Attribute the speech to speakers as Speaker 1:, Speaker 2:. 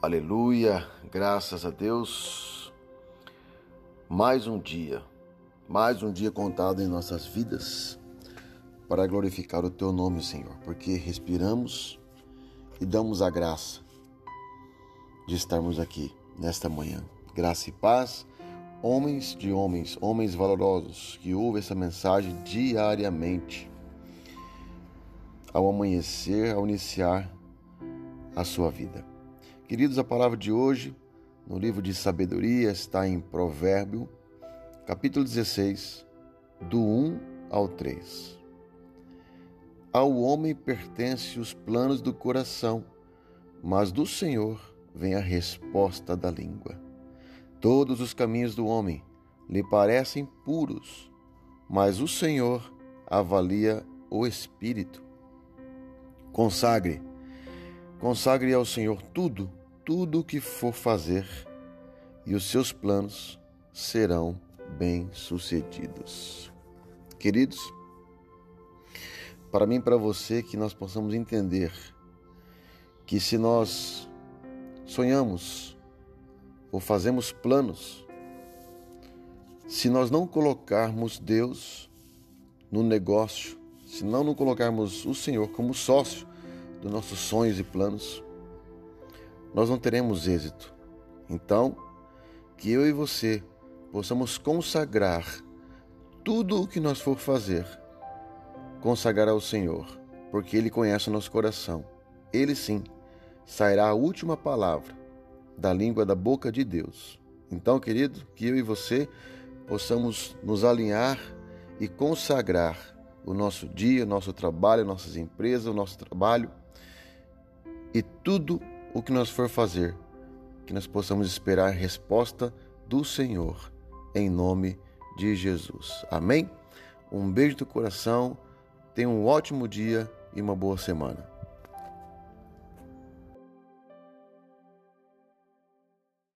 Speaker 1: Aleluia, graças a Deus. Mais um dia, mais um dia contado em nossas vidas para glorificar o Teu nome, Senhor, porque respiramos e damos a graça de estarmos aqui nesta manhã. Graça e paz, homens de homens, homens valorosos que ouvem essa mensagem diariamente, ao amanhecer, ao iniciar a sua vida. Queridos, a palavra de hoje, no livro de sabedoria, está em Provérbio, capítulo 16, do 1 ao 3. Ao homem pertence os planos do coração, mas do Senhor vem a resposta da língua. Todos os caminhos do homem lhe parecem puros, mas o Senhor avalia o espírito. Consagre, consagre ao Senhor tudo tudo o que for fazer, e os seus planos serão bem-sucedidos. Queridos, para mim e para você, que nós possamos entender que se nós sonhamos ou fazemos planos, se nós não colocarmos Deus no negócio, se não, não colocarmos o Senhor como sócio dos nossos sonhos e planos, nós não teremos êxito. Então, que eu e você possamos consagrar tudo o que nós for fazer, consagrar ao Senhor, porque Ele conhece o nosso coração. Ele sim sairá a última palavra da língua da boca de Deus. Então, querido, que eu e você possamos nos alinhar e consagrar o nosso dia, o nosso trabalho, nossas empresas, o nosso trabalho e tudo o que nós for fazer, que nós possamos esperar resposta do Senhor, em nome de Jesus. Amém? Um beijo do coração, tenha um ótimo dia e uma boa semana.